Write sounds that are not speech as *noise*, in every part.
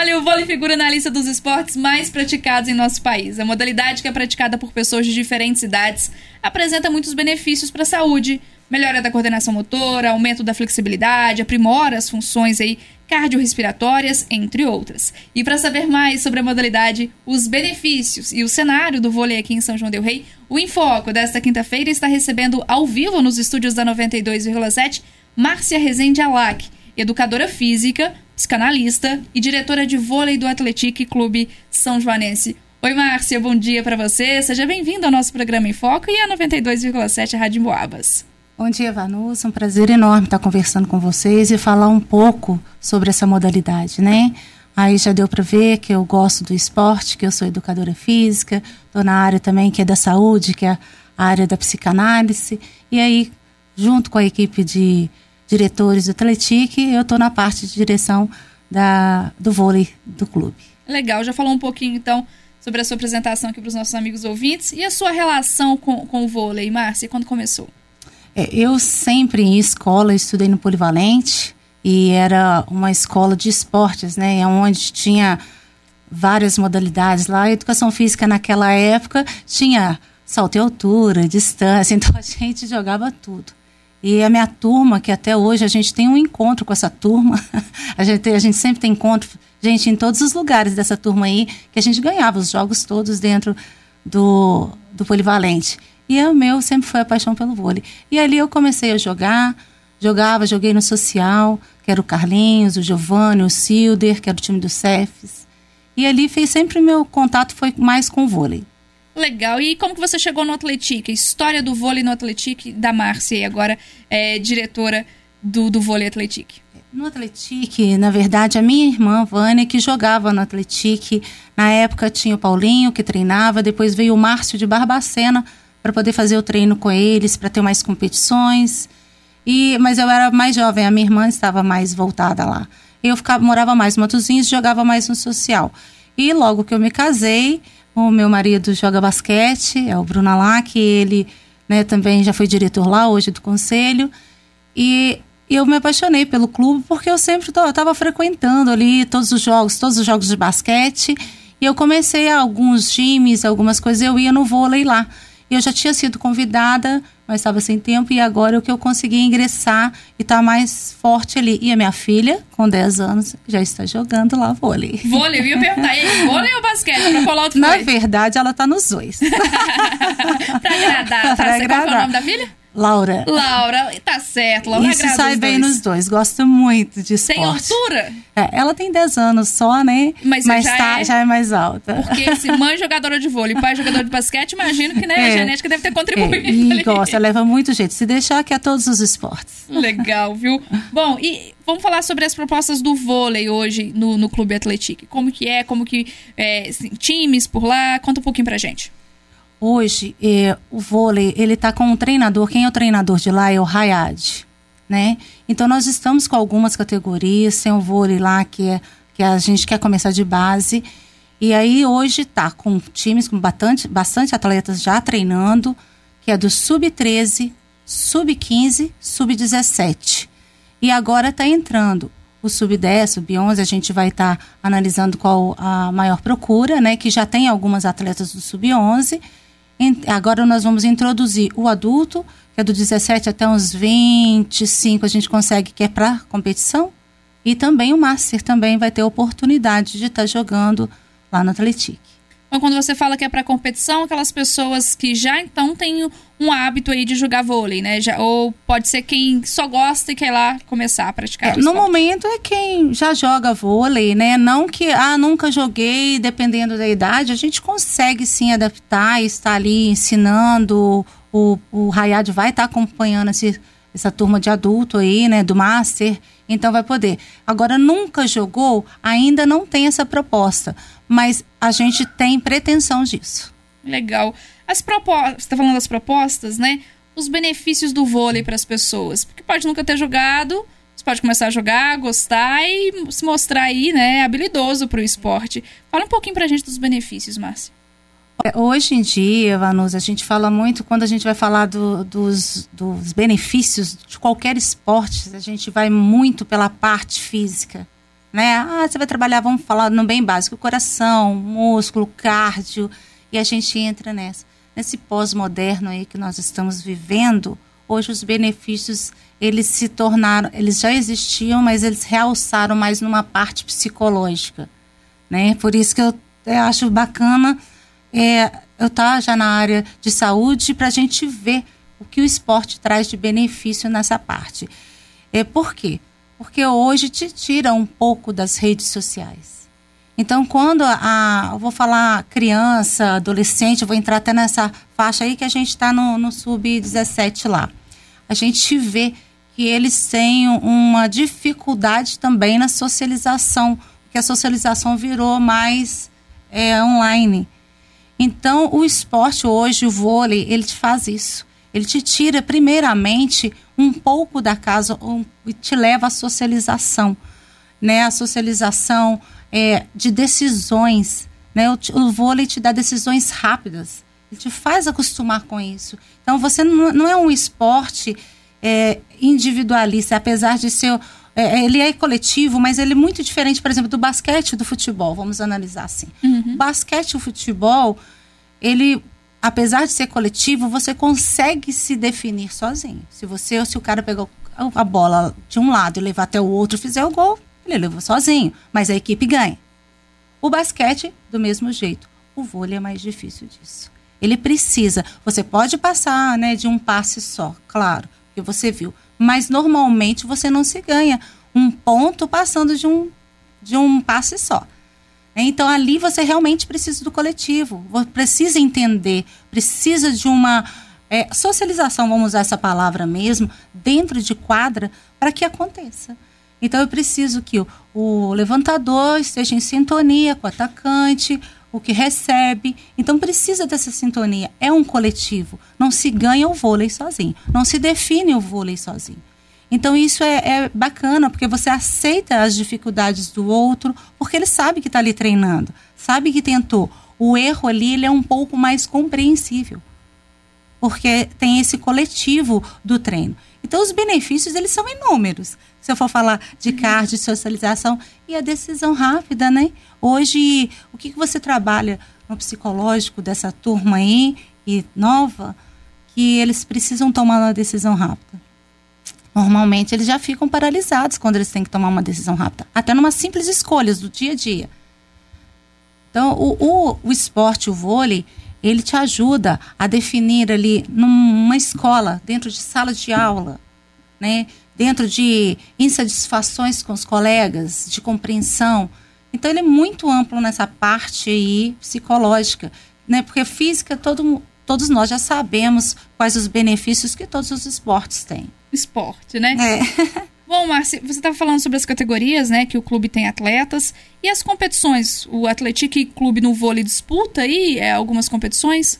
Olha, o vôlei figura na lista dos esportes mais praticados em nosso país. A modalidade que é praticada por pessoas de diferentes idades apresenta muitos benefícios para a saúde, melhora da coordenação motora, aumento da flexibilidade, aprimora as funções aí cardiorrespiratórias, entre outras. E para saber mais sobre a modalidade, os benefícios e o cenário do vôlei aqui em São João del Rei, o Enfoco desta quinta-feira está recebendo ao vivo nos estúdios da 92,7 Márcia Rezende Alac, educadora física, psicanalista e diretora de vôlei do Atletique Clube São Joanense. Oi, Márcia, bom dia para você. Seja bem-vinda ao nosso programa em Foco e a 92,7 Rádio Boabas. Bom dia, Vanusa. Um prazer enorme estar conversando com vocês e falar um pouco sobre essa modalidade, né? Aí já deu para ver que eu gosto do esporte, que eu sou educadora física, estou na área também que é da saúde, que é a área da psicanálise. E aí, junto com a equipe de diretores do Atletique, eu estou na parte de direção da, do vôlei do clube. Legal, já falou um pouquinho então sobre a sua apresentação aqui para os nossos amigos ouvintes e a sua relação com, com o vôlei, Márcia, quando começou? É, eu sempre em escola estudei no Polivalente e era uma escola de esportes, né? Onde tinha várias modalidades lá. A educação física naquela época tinha salto em altura, distância, *laughs* então a gente jogava tudo. E a minha turma, que até hoje a gente tem um encontro com essa turma, *laughs* a gente, a gente sempre tem encontro, gente, em todos os lugares dessa turma aí, que a gente ganhava os jogos todos dentro do, do Polivalente. E o meu sempre foi a paixão pelo vôlei. E ali eu comecei a jogar, jogava, joguei no social, que era o Carlinhos, o Giovanni, o Silder, que era o time do Cefes. E ali fez sempre meu contato foi mais com o vôlei. Legal. E como que você chegou no Atletique? História do vôlei no Atletique da Márcia, e agora é diretora do, do vôlei Atletique. No Atletique, na verdade, a minha irmã, Vânia, que jogava no Atletique. Na época tinha o Paulinho, que treinava, depois veio o Márcio de Barbacena, para poder fazer o treino com eles, para ter mais competições. E, mas eu era mais jovem, a minha irmã estava mais voltada lá. Eu ficava, morava mais no Matozinhos, jogava mais no social. E logo que eu me casei, o meu marido joga basquete, é o Bruno Alac, ele né, também já foi diretor lá, hoje do conselho. E eu me apaixonei pelo clube porque eu sempre estava frequentando ali todos os jogos, todos os jogos de basquete. E eu comecei alguns times, algumas coisas, eu ia no vôlei lá. Eu já tinha sido convidada, mas estava sem tempo, e agora é o que eu consegui ingressar e tá mais forte ali. E a minha filha, com 10 anos, já está jogando lá vôlei. Vôlei, eu ia perguntar, e vôlei ou basquete? Pra falar outro Na verdade, ela está nos dois. *laughs* pra agradar. Tá? Pra agradar. Qual é o nome da filha? Laura. Laura, tá certo. Laura Isso sai bem dois. nos dois. Gosto muito de esporte. Tem altura? É, ela tem 10 anos só, né? Mas, Mas já, tá, é... já é mais alta. Porque se *laughs* mãe jogadora de vôlei e pai jogador de basquete, imagino que né, é. a genética deve ter contribuído. É. E gosta, leva muito jeito. Se deixar que é todos os esportes. Legal, viu? Bom, e vamos falar sobre as propostas do vôlei hoje no, no Clube Atlético. Como que é, como que... É, assim, times por lá, conta um pouquinho pra gente. Hoje, eh, o vôlei, ele está com um treinador, quem é o treinador de lá é o Hayad, né? Então, nós estamos com algumas categorias, tem o vôlei lá que, é, que a gente quer começar de base, e aí hoje está com times com bastante, bastante atletas já treinando, que é do sub-13, sub-15, sub-17. E agora está entrando o sub-10, sub-11, a gente vai estar tá analisando qual a maior procura, né? Que já tem algumas atletas do sub-11 Agora nós vamos introduzir o adulto, que é do 17 até uns 25, a gente consegue que é para competição. E também o Master também vai ter oportunidade de estar tá jogando lá no Atletique. Então, quando você fala que é para competição, aquelas pessoas que já então têm um hábito aí de jogar vôlei, né? Já, ou pode ser quem só gosta e quer lá começar a praticar. É, no momento é quem já joga vôlei, né? Não que, ah, nunca joguei, dependendo da idade, a gente consegue sim adaptar e estar ali ensinando. O, o Hayad vai estar acompanhando esse, essa turma de adulto aí, né? Do Master. Então vai poder. Agora, nunca jogou, ainda não tem essa proposta mas a gente tem pretensão disso. Legal. As propostas, está falando das propostas, né? Os benefícios do vôlei para as pessoas. Porque pode nunca ter jogado, você pode começar a jogar, gostar e se mostrar aí, né, habilidoso para o esporte. Fala um pouquinho para a gente dos benefícios, Márcia. Hoje em dia, Vanusa, a gente fala muito, quando a gente vai falar do, dos, dos benefícios de qualquer esporte, a gente vai muito pela parte física né? Ah, você vai trabalhar, vamos falar no bem básico, coração, músculo, cardio, e a gente entra nessa. Nesse pós-moderno aí que nós estamos vivendo, hoje os benefícios, eles se tornaram, eles já existiam, mas eles realçaram mais numa parte psicológica, né? Por isso que eu, eu acho bacana é, eu estar tá já na área de saúde para a gente ver o que o esporte traz de benefício nessa parte. É, por quê? Porque hoje te tira um pouco das redes sociais. Então, quando a, eu vou falar criança, adolescente, vou entrar até nessa faixa aí que a gente está no, no sub-17 lá. A gente vê que eles têm uma dificuldade também na socialização, porque a socialização virou mais é, online. Então, o esporte hoje, o vôlei, ele te faz isso. Ele te tira, primeiramente, um pouco da casa um, e te leva à socialização. Né? A socialização é, de decisões. Né? O, o vôlei te dá decisões rápidas. Ele te faz acostumar com isso. Então, você não, não é um esporte é, individualista, apesar de ser é, ele é coletivo, mas ele é muito diferente, por exemplo, do basquete e do futebol. Vamos analisar assim. Uhum. O basquete e o futebol, ele, apesar de ser coletivo, você consegue se definir sozinho. Se você ou se o cara pegou a bola de um lado e levar até o outro e fizer o gol, ele levou sozinho, mas a equipe ganha. O basquete, do mesmo jeito. O vôlei é mais difícil disso. Ele precisa. Você pode passar né, de um passe só, claro, que você viu mas normalmente você não se ganha um ponto passando de um, de um passe só. Então ali você realmente precisa do coletivo, precisa entender, precisa de uma é, socialização, vamos usar essa palavra mesmo, dentro de quadra para que aconteça. Então eu preciso que o, o levantador esteja em sintonia com o atacante, o que recebe. Então precisa dessa sintonia. É um coletivo. Não se ganha o vôlei sozinho. Não se define o vôlei sozinho. Então isso é, é bacana, porque você aceita as dificuldades do outro, porque ele sabe que está ali treinando, sabe que tentou. O erro ali ele é um pouco mais compreensível, porque tem esse coletivo do treino. Então os benefícios eles são inúmeros. Se eu for falar de cardio, de socialização e a decisão rápida, né? Hoje, o que, que você trabalha no psicológico dessa turma aí e nova, que eles precisam tomar uma decisão rápida? Normalmente eles já ficam paralisados quando eles têm que tomar uma decisão rápida, até numa simples escolha do dia a dia. Então, o, o, o esporte, o vôlei, ele te ajuda a definir ali numa escola, dentro de sala de aula, né? dentro de insatisfações com os colegas, de compreensão. Então ele é muito amplo nessa parte aí psicológica, né? Porque física todo, todos nós já sabemos quais os benefícios que todos os esportes têm esporte, né? É. *laughs* Bom, Márcia, você estava falando sobre as categorias, né? Que o clube tem atletas. E as competições? O Atlético Clube no vôlei disputa aí é, algumas competições?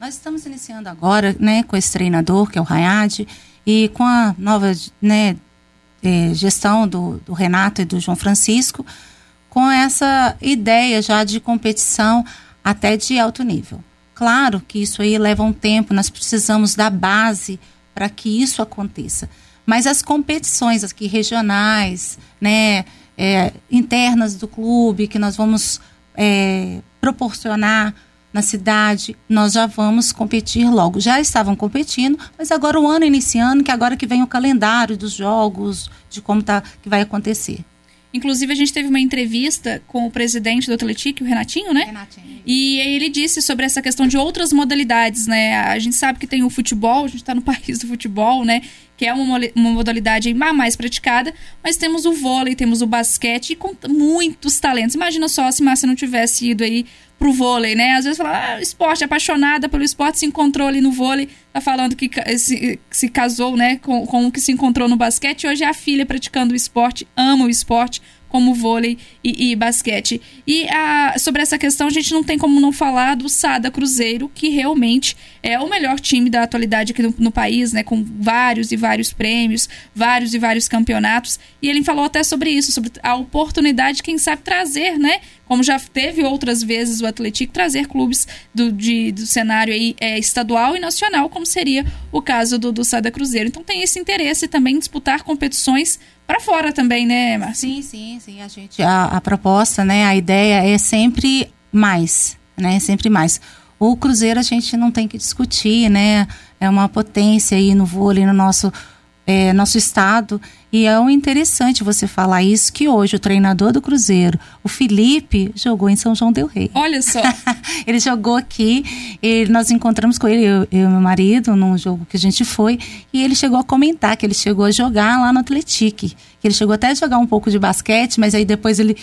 Nós estamos iniciando agora, né, com esse treinador, que é o Rayad, e com a nova né, é, gestão do, do Renato e do João Francisco, com essa ideia já de competição até de alto nível. Claro que isso aí leva um tempo, nós precisamos da base para que isso aconteça. Mas as competições aqui regionais, né, é, internas do clube, que nós vamos é, proporcionar na cidade, nós já vamos competir logo. Já estavam competindo, mas agora o ano iniciando, que agora que vem o calendário dos jogos, de como tá, que vai acontecer. Inclusive, a gente teve uma entrevista com o presidente do Atlético, o Renatinho, né? Renatinho. E ele disse sobre essa questão de outras modalidades, né? A gente sabe que tem o futebol, a gente está no *laughs* país do futebol, né? Que é uma, uma modalidade mais praticada, mas temos o vôlei, temos o basquete e com muitos talentos. Imagina só se Márcia não tivesse ido aí pro vôlei, né? Às vezes fala, ah, esporte, apaixonada pelo esporte, se encontrou ali no vôlei, tá falando que se, se casou, né, com, com o que se encontrou no basquete, hoje é a filha praticando o esporte, ama o esporte, como vôlei e, e basquete. E a, sobre essa questão, a gente não tem como não falar do Sada Cruzeiro, que realmente é o melhor time da atualidade aqui no, no, país, né? Com vários e vários prêmios, vários e vários campeonatos. E ele falou até sobre isso, sobre a oportunidade, quem sabe, trazer, né? Como já teve outras vezes o Atlético, trazer clubes do, de, do cenário aí, é, estadual e nacional, como seria o caso do, do Sada Cruzeiro. Então tem esse interesse também em disputar competições para fora também, né, Márcia? Sim, sim, sim. A gente, a, a proposta, né, a ideia é sempre mais, né, sempre mais. O Cruzeiro a gente não tem que discutir, né? É uma potência aí no vôlei, no nosso, é, nosso estado. E é um interessante você falar isso, que hoje o treinador do Cruzeiro, o Felipe, jogou em São João Del Rei. Olha só! *laughs* ele jogou aqui, e nós encontramos com ele, eu, eu e meu marido, num jogo que a gente foi, e ele chegou a comentar que ele chegou a jogar lá no Atlético. Que ele chegou até a jogar um pouco de basquete, mas aí depois ele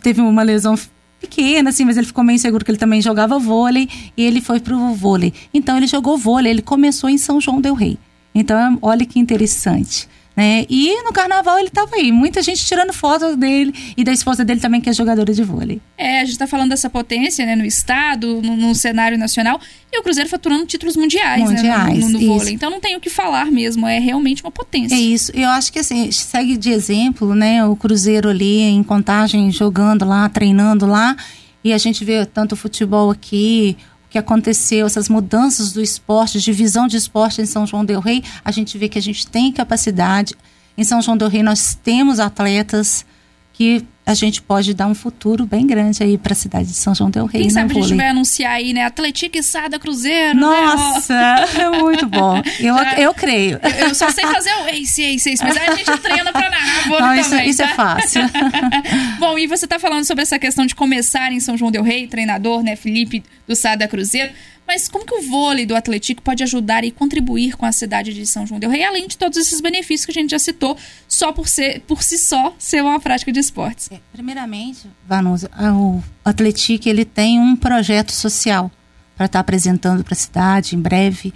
teve uma lesão pequena, assim, mas ele ficou meio inseguro que ele também jogava vôlei e ele foi pro vôlei. Então ele jogou vôlei, ele começou em São João del Rei. Então, olha que interessante. Né? E no carnaval ele estava aí, muita gente tirando foto dele e da esposa dele também, que é jogadora de vôlei. É, a gente está falando dessa potência né, no estado, no, no, cenário nacional, e o Cruzeiro faturando títulos mundiais, mundiais né, no, no, no vôlei. Então não tem o que falar mesmo, é realmente uma potência. É isso, eu acho que assim, segue de exemplo, né, o Cruzeiro ali em contagem, jogando lá, treinando lá, e a gente vê tanto futebol aqui, que aconteceu, essas mudanças do esporte, divisão de esporte em São João del Rei, a gente vê que a gente tem capacidade. Em São João del Rei nós temos atletas que a gente pode dar um futuro bem grande aí para a cidade de São João del Rei. Quem sabe a gente vai anunciar aí, né? Atlético e Sada Cruzeiro. Né? Nossa, né? é muito bom. Eu, Já, eu creio. Eu, eu, só sei fazer o Ace, Ace, Ace, mas aí a gente treina para narrar Não, também. Isso, isso é tá? é fácil. *laughs* bom, e você está falando sobre essa questão de começar em São João del Rei, treinador, né? Felipe do Sada Cruzeiro. Mas como que o vôlei do Atlético pode ajudar e contribuir com a cidade de São João del Rei, além de todos esses benefícios que a gente já citou, só por, ser, por si só ser uma prática de esportes? É, primeiramente, Vanusa, o Atlético ele tem um projeto social para estar tá apresentando para a cidade em breve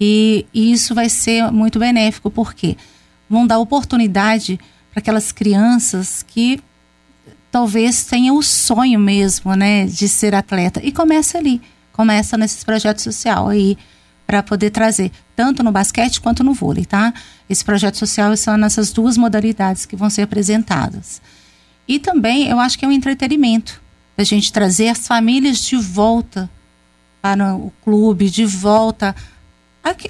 e, e isso vai ser muito benéfico porque vão dar oportunidade para aquelas crianças que talvez tenham o sonho mesmo, né, de ser atleta e começa ali começa nesses projetos social aí para poder trazer tanto no basquete quanto no vôlei, tá? Esse projeto social são nessas duas modalidades que vão ser apresentadas. E também eu acho que é um entretenimento a gente trazer as famílias de volta para o clube, de volta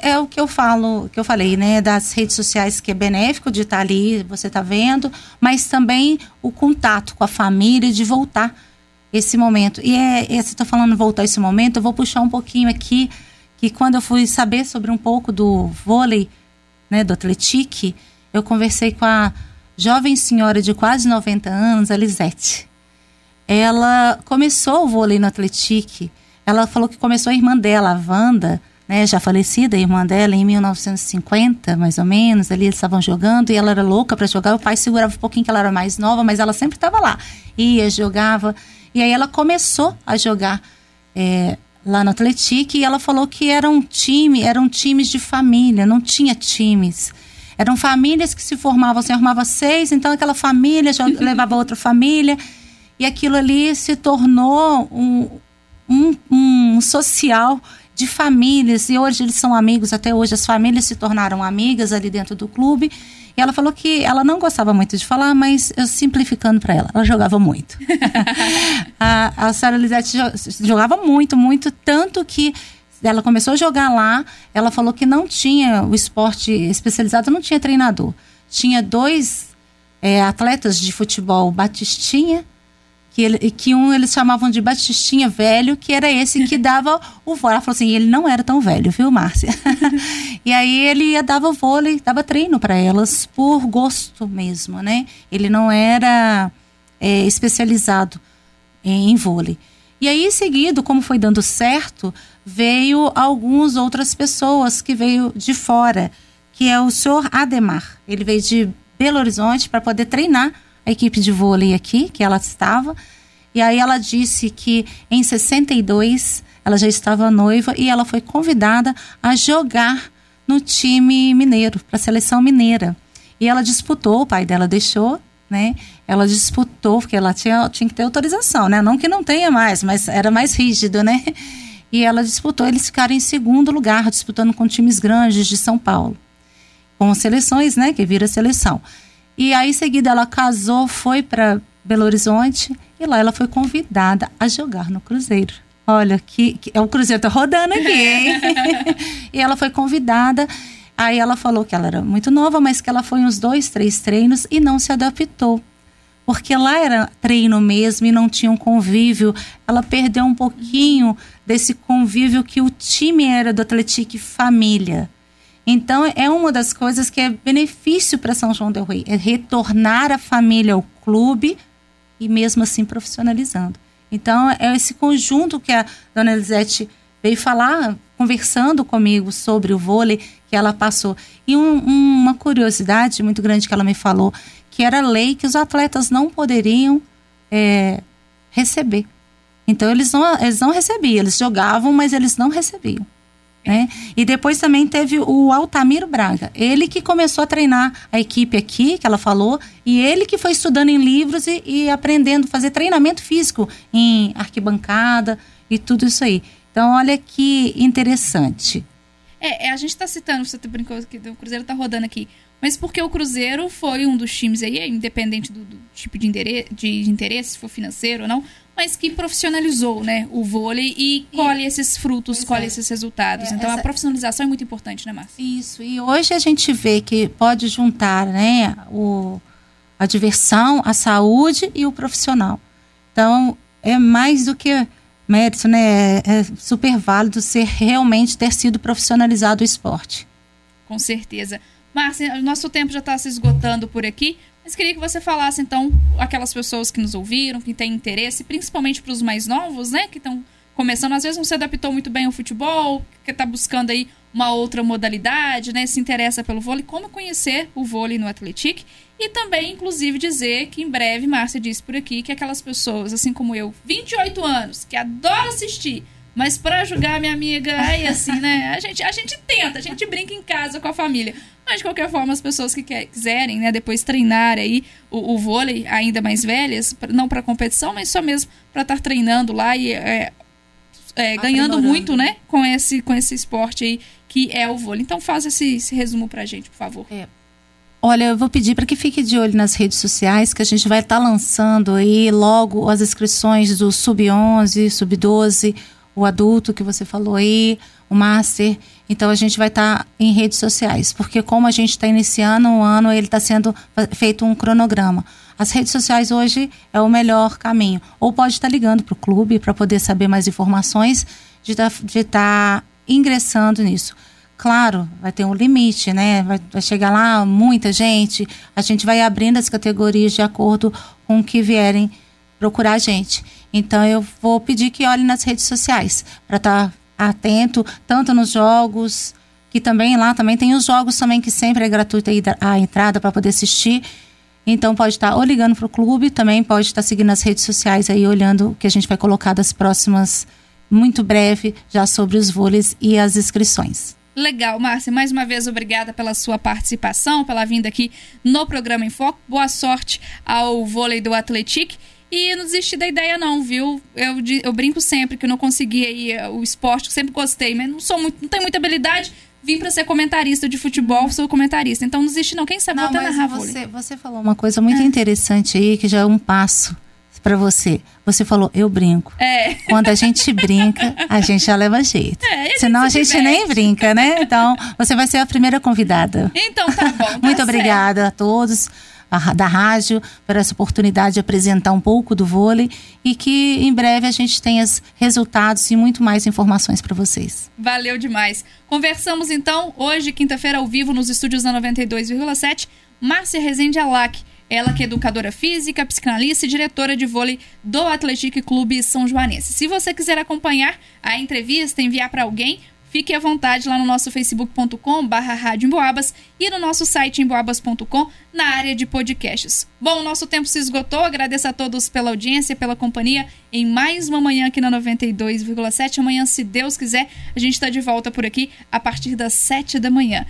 é o que eu falo, que eu falei, né, das redes sociais que é benéfico de estar ali, você está vendo, mas também o contato com a família de voltar esse momento. E é, é você está falando voltar esse momento, eu vou puxar um pouquinho aqui, que quando eu fui saber sobre um pouco do vôlei, né, do atletique, eu conversei com a jovem senhora de quase 90 anos, a. Ela começou o vôlei no atletique, ela falou que começou a irmã dela, a Wanda, né, já falecida, a irmã dela, em 1950, mais ou menos, ali eles estavam jogando e ela era louca para jogar. O pai segurava um pouquinho que ela era mais nova, mas ela sempre estava lá. Ia, jogava. E aí ela começou a jogar é, lá no Atlético e ela falou que era um time, eram times de família, não tinha times. Eram famílias que se formavam, você arrumava seis, então aquela família já levava outra família. E aquilo ali se tornou um, um, um social de famílias. E hoje eles são amigos, até hoje as famílias se tornaram amigas ali dentro do clube. E ela falou que ela não gostava muito de falar, mas eu simplificando para ela, ela jogava muito. *laughs* a, a Sara Lisette jogava muito, muito, tanto que ela começou a jogar lá, ela falou que não tinha o esporte especializado, não tinha treinador. Tinha dois é, atletas de futebol, Batistinha que, ele, que um eles chamavam de Batistinha velho, que era esse que *laughs* dava o vôlei. Ela falou assim, ele não era tão velho, viu, Márcia? *laughs* e aí ele dava vôlei, dava treino para elas por gosto mesmo, né? Ele não era é, especializado em, em vôlei. E aí, em seguida, como foi dando certo, veio algumas outras pessoas que veio de fora, que é o senhor Ademar. Ele veio de Belo Horizonte para poder treinar a equipe de vôlei aqui, que ela estava. E aí ela disse que em 62 ela já estava noiva e ela foi convidada a jogar no time mineiro, para a seleção mineira. E ela disputou, o pai dela deixou, né? Ela disputou, porque ela tinha, tinha que ter autorização, né? Não que não tenha mais, mas era mais rígido, né? E ela disputou, eles ficaram em segundo lugar, disputando com times grandes de São Paulo. Com seleções, né, que vira seleção. E aí, em seguida, ela casou, foi para Belo Horizonte e lá ela foi convidada a jogar no Cruzeiro. Olha, que, que é o Cruzeiro tá rodando aqui, hein? *laughs* e ela foi convidada. Aí ela falou que ela era muito nova, mas que ela foi uns dois, três treinos e não se adaptou. Porque lá era treino mesmo e não tinha um convívio. Ela perdeu um pouquinho desse convívio que o time era do Atlético família. Então, é uma das coisas que é benefício para São João del Rei, é retornar a família ao clube e mesmo assim profissionalizando. Então, é esse conjunto que a dona Elisete veio falar, conversando comigo sobre o vôlei que ela passou. E um, uma curiosidade muito grande que ela me falou, que era lei que os atletas não poderiam é, receber. Então, eles não, eles não recebiam, eles jogavam, mas eles não recebiam. Né? E depois também teve o Altamiro Braga, ele que começou a treinar a equipe aqui, que ela falou, e ele que foi estudando em livros e, e aprendendo a fazer treinamento físico em arquibancada e tudo isso aí. Então, olha que interessante. É, é a gente está citando, você brincou que o Cruzeiro está rodando aqui, mas porque o Cruzeiro foi um dos times aí, independente do, do tipo de, de, interesse, se for financeiro ou não, mas que profissionalizou né, o vôlei e colhe e, esses frutos, pois colhe é. esses resultados. É, então essa... a profissionalização é muito importante, né, Márcia? Isso, e hoje a gente vê que pode juntar né, o, a diversão, a saúde e o profissional. Então é mais do que mérito, né? É, é super válido ser realmente ter sido profissionalizado o esporte. Com certeza. Márcia, nosso tempo já está se esgotando por aqui. Mas queria que você falasse, então, aquelas pessoas que nos ouviram, que têm interesse, principalmente para os mais novos, né? Que estão começando, às vezes não se adaptou muito bem ao futebol, que está buscando aí uma outra modalidade, né? Se interessa pelo vôlei, como conhecer o vôlei no Atletic. E também, inclusive, dizer que em breve, Márcia disse por aqui, que aquelas pessoas, assim como eu, 28 anos, que adora assistir, mas para julgar minha amiga, aí assim, né? A gente, a gente tenta, a gente brinca em casa com a família. Mas de qualquer forma, as pessoas que quiserem, né, depois treinar aí o, o vôlei ainda mais velhas, não para competição, mas só mesmo para estar treinando lá e é, é, ganhando muito, né, com esse, com esse esporte aí que é o vôlei. Então faz esse, esse resumo pra gente, por favor. É. Olha, eu vou pedir para que fique de olho nas redes sociais, que a gente vai estar tá lançando aí logo as inscrições do Sub-11, Sub-12, o adulto que você falou aí, o Master. Então a gente vai estar tá em redes sociais, porque como a gente está iniciando um ano, ele está sendo feito um cronograma. As redes sociais hoje é o melhor caminho. Ou pode estar tá ligando para o clube para poder saber mais informações de tá, estar ingressando nisso. Claro, vai ter um limite, né? Vai, vai, chegar lá muita gente. A gente vai abrindo as categorias de acordo com o que vierem procurar a gente. Então eu vou pedir que olhe nas redes sociais para estar tá atento, tanto nos jogos, que também lá também tem os jogos também que sempre é gratuita a entrada para poder assistir. Então pode estar tá ou ligando para o clube, também pode estar tá seguindo as redes sociais aí, olhando o que a gente vai colocar das próximas, muito breve, já sobre os vôleis e as inscrições. Legal, Márcia. Mais uma vez, obrigada pela sua participação, pela vinda aqui no programa em Foco. Boa sorte ao vôlei do Atletic. E não desisti da ideia, não, viu? Eu, eu brinco sempre que eu não consegui aí eh, o esporte, sempre gostei, mas não sou muito, não tenho muita habilidade. Vim para ser comentarista de futebol, sou comentarista. Então não existe, não. Quem sabe não, vou até narrar você, você falou uma coisa muito é. interessante aí, que já é um passo para você. Você falou, eu brinco. É. Quando a gente brinca, a gente já leva jeito. É, a gente Senão a gente nem brinca, né? Então, você vai ser a primeira convidada. Então, tá bom. *laughs* Tá Muito certo. obrigada a todos da rádio por essa oportunidade de apresentar um pouco do vôlei e que em breve a gente tenha resultados e muito mais informações para vocês. Valeu demais. Conversamos então hoje, quinta-feira, ao vivo nos estúdios da 92,7, Márcia Rezende Alac. Ela que é educadora física, psicanalista e diretora de vôlei do Atlético Clube São Joanense. Se você quiser acompanhar a entrevista, enviar para alguém, Fique à vontade lá no nosso facebook.com e no nosso site emboabas.com na área de podcasts. Bom, o nosso tempo se esgotou. Agradeço a todos pela audiência, pela companhia em mais uma manhã aqui na 92,7. Amanhã, se Deus quiser, a gente está de volta por aqui a partir das 7 da manhã.